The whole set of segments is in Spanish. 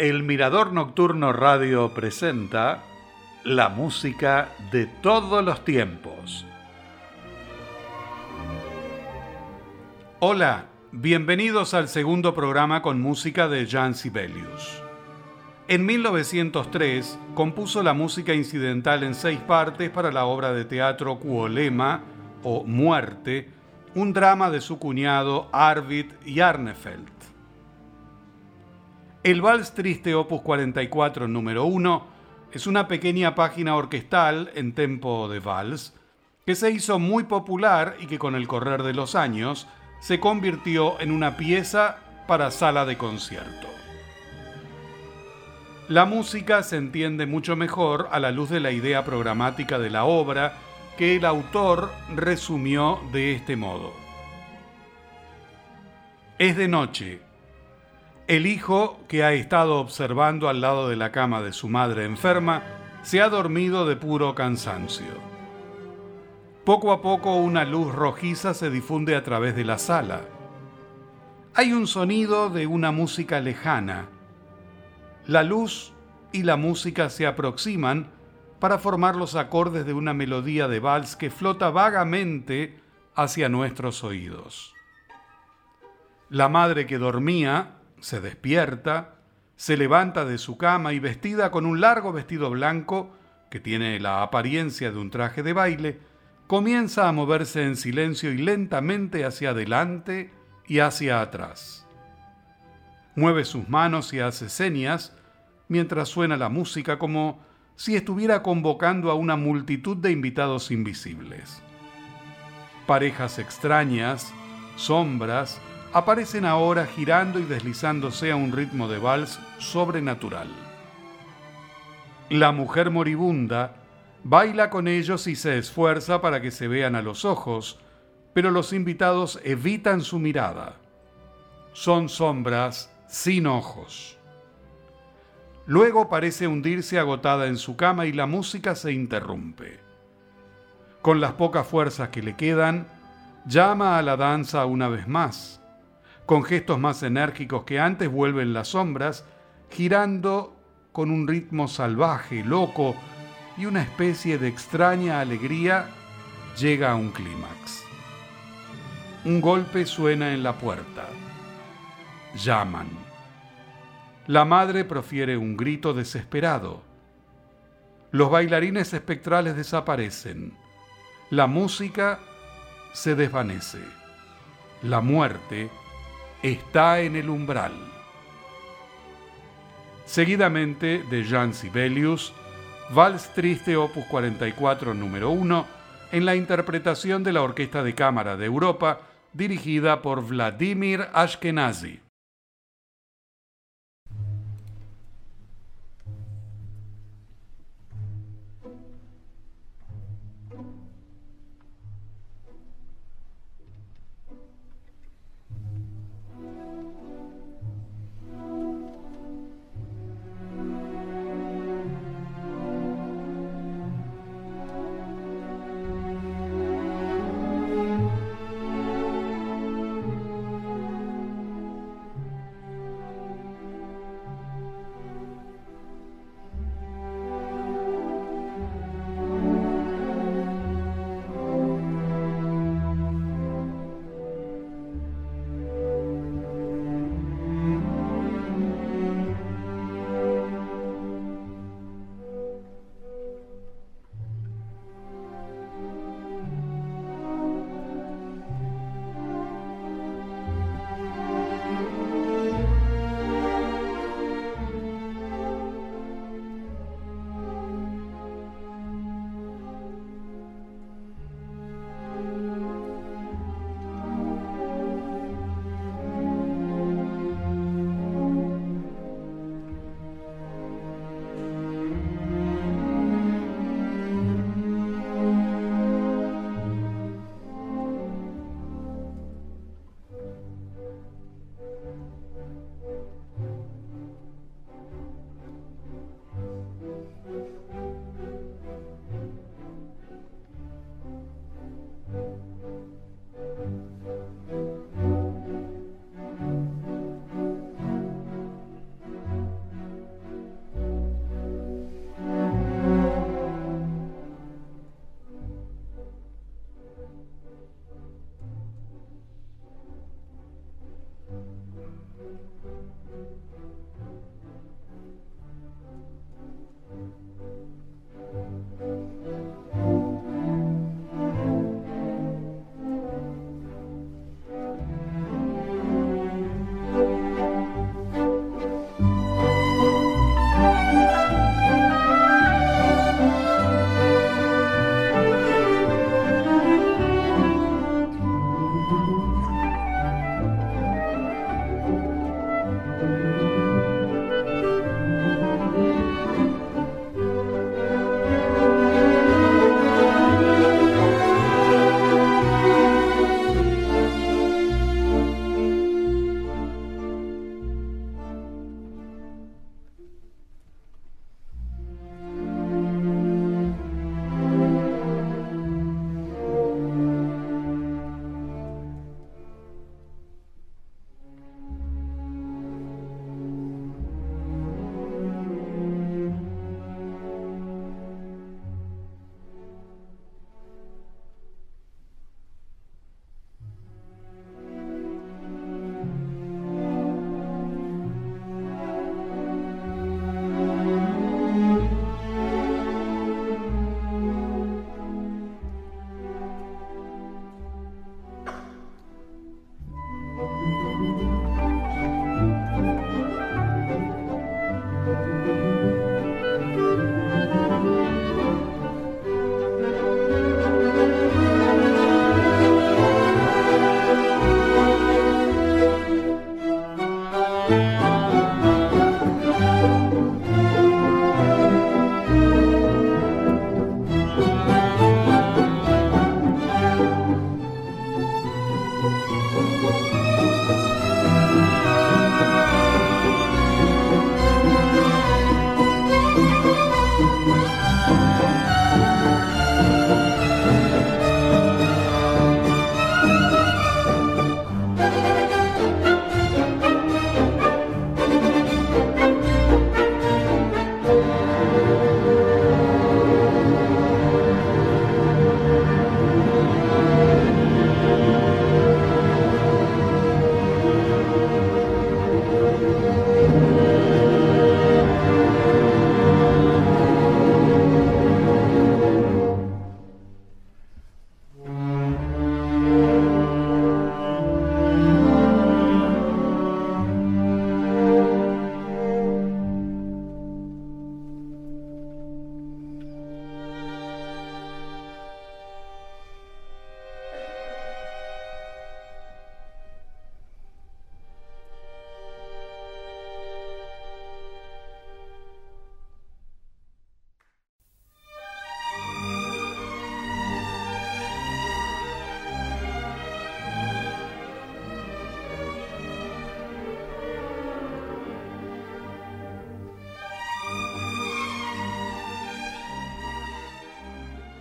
El Mirador Nocturno Radio presenta la música de todos los tiempos. Hola, bienvenidos al segundo programa con música de Jan Sibelius. En 1903 compuso la música incidental en seis partes para la obra de teatro Kuolema o Muerte, un drama de su cuñado Arvid Jarnefeld. El Vals Triste Opus 44 número 1 es una pequeña página orquestal en tempo de vals que se hizo muy popular y que con el correr de los años se convirtió en una pieza para sala de concierto. La música se entiende mucho mejor a la luz de la idea programática de la obra que el autor resumió de este modo. Es de noche, el hijo, que ha estado observando al lado de la cama de su madre enferma, se ha dormido de puro cansancio. Poco a poco una luz rojiza se difunde a través de la sala. Hay un sonido de una música lejana. La luz y la música se aproximan para formar los acordes de una melodía de vals que flota vagamente hacia nuestros oídos. La madre que dormía se despierta, se levanta de su cama y vestida con un largo vestido blanco, que tiene la apariencia de un traje de baile, comienza a moverse en silencio y lentamente hacia adelante y hacia atrás. Mueve sus manos y hace señas mientras suena la música como si estuviera convocando a una multitud de invitados invisibles. Parejas extrañas, sombras, aparecen ahora girando y deslizándose a un ritmo de vals sobrenatural. La mujer moribunda baila con ellos y se esfuerza para que se vean a los ojos, pero los invitados evitan su mirada. Son sombras sin ojos. Luego parece hundirse agotada en su cama y la música se interrumpe. Con las pocas fuerzas que le quedan, llama a la danza una vez más con gestos más enérgicos que antes vuelven las sombras, girando con un ritmo salvaje, loco, y una especie de extraña alegría llega a un clímax. Un golpe suena en la puerta. Llaman. La madre profiere un grito desesperado. Los bailarines espectrales desaparecen. La música se desvanece. La muerte está en el umbral. Seguidamente de Jean Sibelius, Vals Triste Opus 44 número 1, en la interpretación de la Orquesta de Cámara de Europa, dirigida por Vladimir Ashkenazi. Thank you.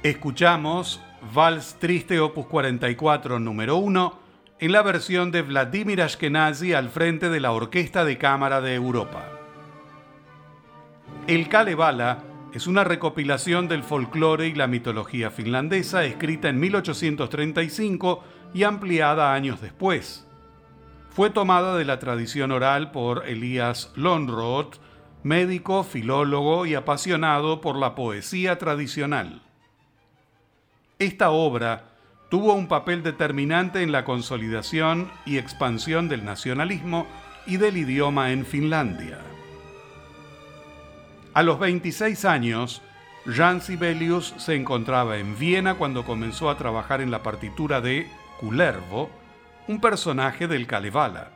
Escuchamos Vals Triste Opus 44 número 1 en la versión de Vladimir Ashkenazi al frente de la Orquesta de Cámara de Europa. El Kalevala es una recopilación del folclore y la mitología finlandesa escrita en 1835 y ampliada años después. Fue tomada de la tradición oral por Elías Lonroth, médico, filólogo y apasionado por la poesía tradicional. Esta obra tuvo un papel determinante en la consolidación y expansión del nacionalismo y del idioma en Finlandia. A los 26 años, Jan Sibelius se encontraba en Viena cuando comenzó a trabajar en la partitura de Kullervo, un personaje del Kalevala.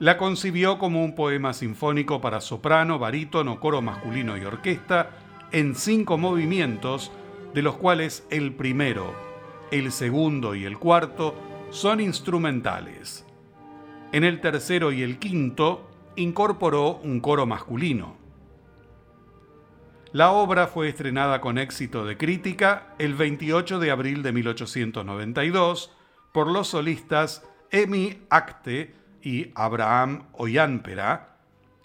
La concibió como un poema sinfónico para soprano, barítono, coro masculino y orquesta en cinco movimientos, de los cuales el primero, el segundo y el cuarto son instrumentales. En el tercero y el quinto incorporó un coro masculino. La obra fue estrenada con éxito de crítica el 28 de abril de 1892 por los solistas Emi Acte y Abraham Oyanpera,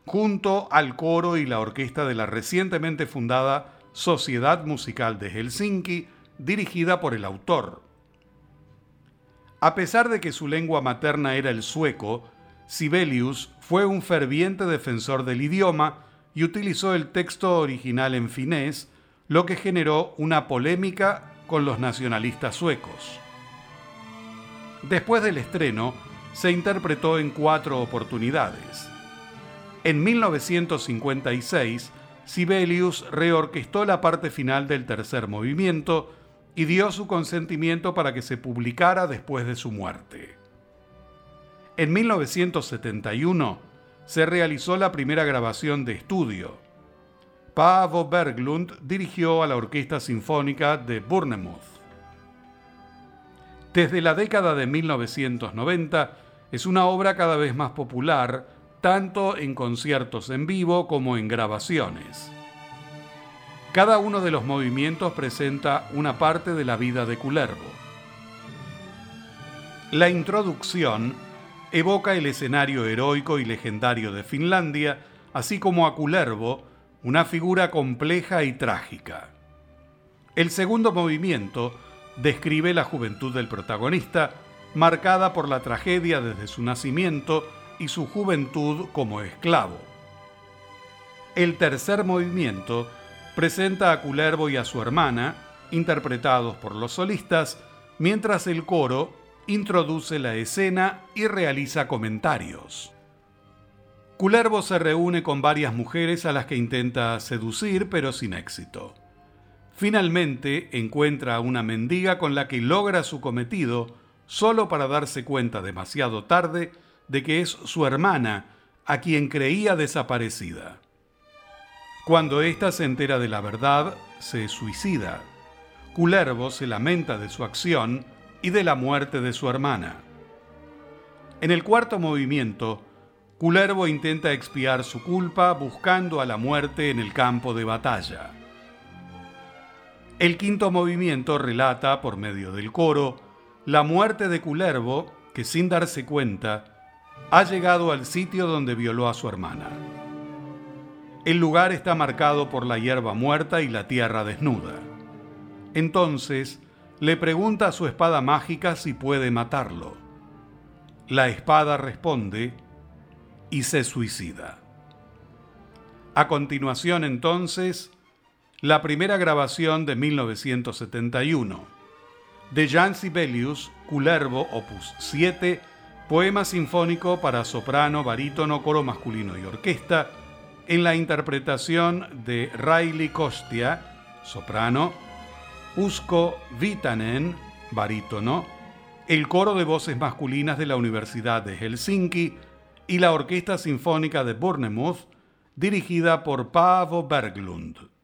junto al coro y la orquesta de la recientemente fundada Sociedad Musical de Helsinki, dirigida por el autor. A pesar de que su lengua materna era el sueco, Sibelius fue un ferviente defensor del idioma y utilizó el texto original en finés, lo que generó una polémica con los nacionalistas suecos. Después del estreno, se interpretó en cuatro oportunidades. En 1956, Sibelius reorquestó la parte final del tercer movimiento y dio su consentimiento para que se publicara después de su muerte. En 1971, se realizó la primera grabación de estudio. Paavo Berglund dirigió a la Orquesta Sinfónica de Bournemouth. Desde la década de 1990 es una obra cada vez más popular, tanto en conciertos en vivo como en grabaciones. Cada uno de los movimientos presenta una parte de la vida de Kullervo. La introducción evoca el escenario heroico y legendario de Finlandia, así como a Kullervo, una figura compleja y trágica. El segundo movimiento describe la juventud del protagonista, marcada por la tragedia desde su nacimiento y su juventud como esclavo. El tercer movimiento presenta a Kullervo y a su hermana, interpretados por los solistas, mientras el coro introduce la escena y realiza comentarios. Kullervo se reúne con varias mujeres a las que intenta seducir, pero sin éxito. Finalmente encuentra a una mendiga con la que logra su cometido solo para darse cuenta demasiado tarde de que es su hermana a quien creía desaparecida. Cuando ésta se entera de la verdad, se suicida. Kullervo se lamenta de su acción y de la muerte de su hermana. En el cuarto movimiento, Kullervo intenta expiar su culpa buscando a la muerte en el campo de batalla. El quinto movimiento relata, por medio del coro, la muerte de Kullervo, que sin darse cuenta, ha llegado al sitio donde violó a su hermana. El lugar está marcado por la hierba muerta y la tierra desnuda. Entonces, le pregunta a su espada mágica si puede matarlo. La espada responde y se suicida. A continuación entonces, la primera grabación de 1971 de Jan Sibelius, Kullervo, opus 7, poema sinfónico para soprano, barítono, coro masculino y orquesta, en la interpretación de Riley Kostia, soprano, Usko Vitanen, barítono, el coro de voces masculinas de la Universidad de Helsinki y la Orquesta Sinfónica de Bournemouth, dirigida por Paavo Berglund.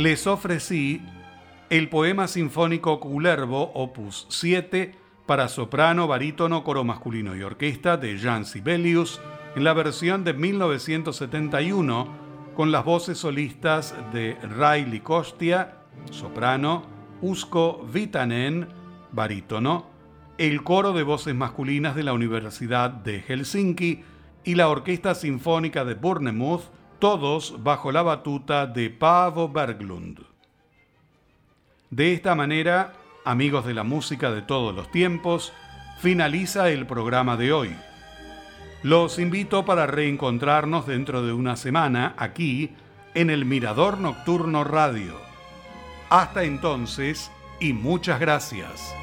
Les ofrecí el poema sinfónico Culervo, opus 7, para soprano, barítono, coro masculino y orquesta de Jan Sibelius, en la versión de 1971, con las voces solistas de Riley Kostia, soprano, Usko Vitanen, barítono, el coro de voces masculinas de la Universidad de Helsinki y la Orquesta Sinfónica de Bournemouth, todos bajo la batuta de Pavo Berglund. De esta manera, amigos de la música de todos los tiempos, finaliza el programa de hoy. Los invito para reencontrarnos dentro de una semana aquí en el Mirador Nocturno Radio. Hasta entonces y muchas gracias.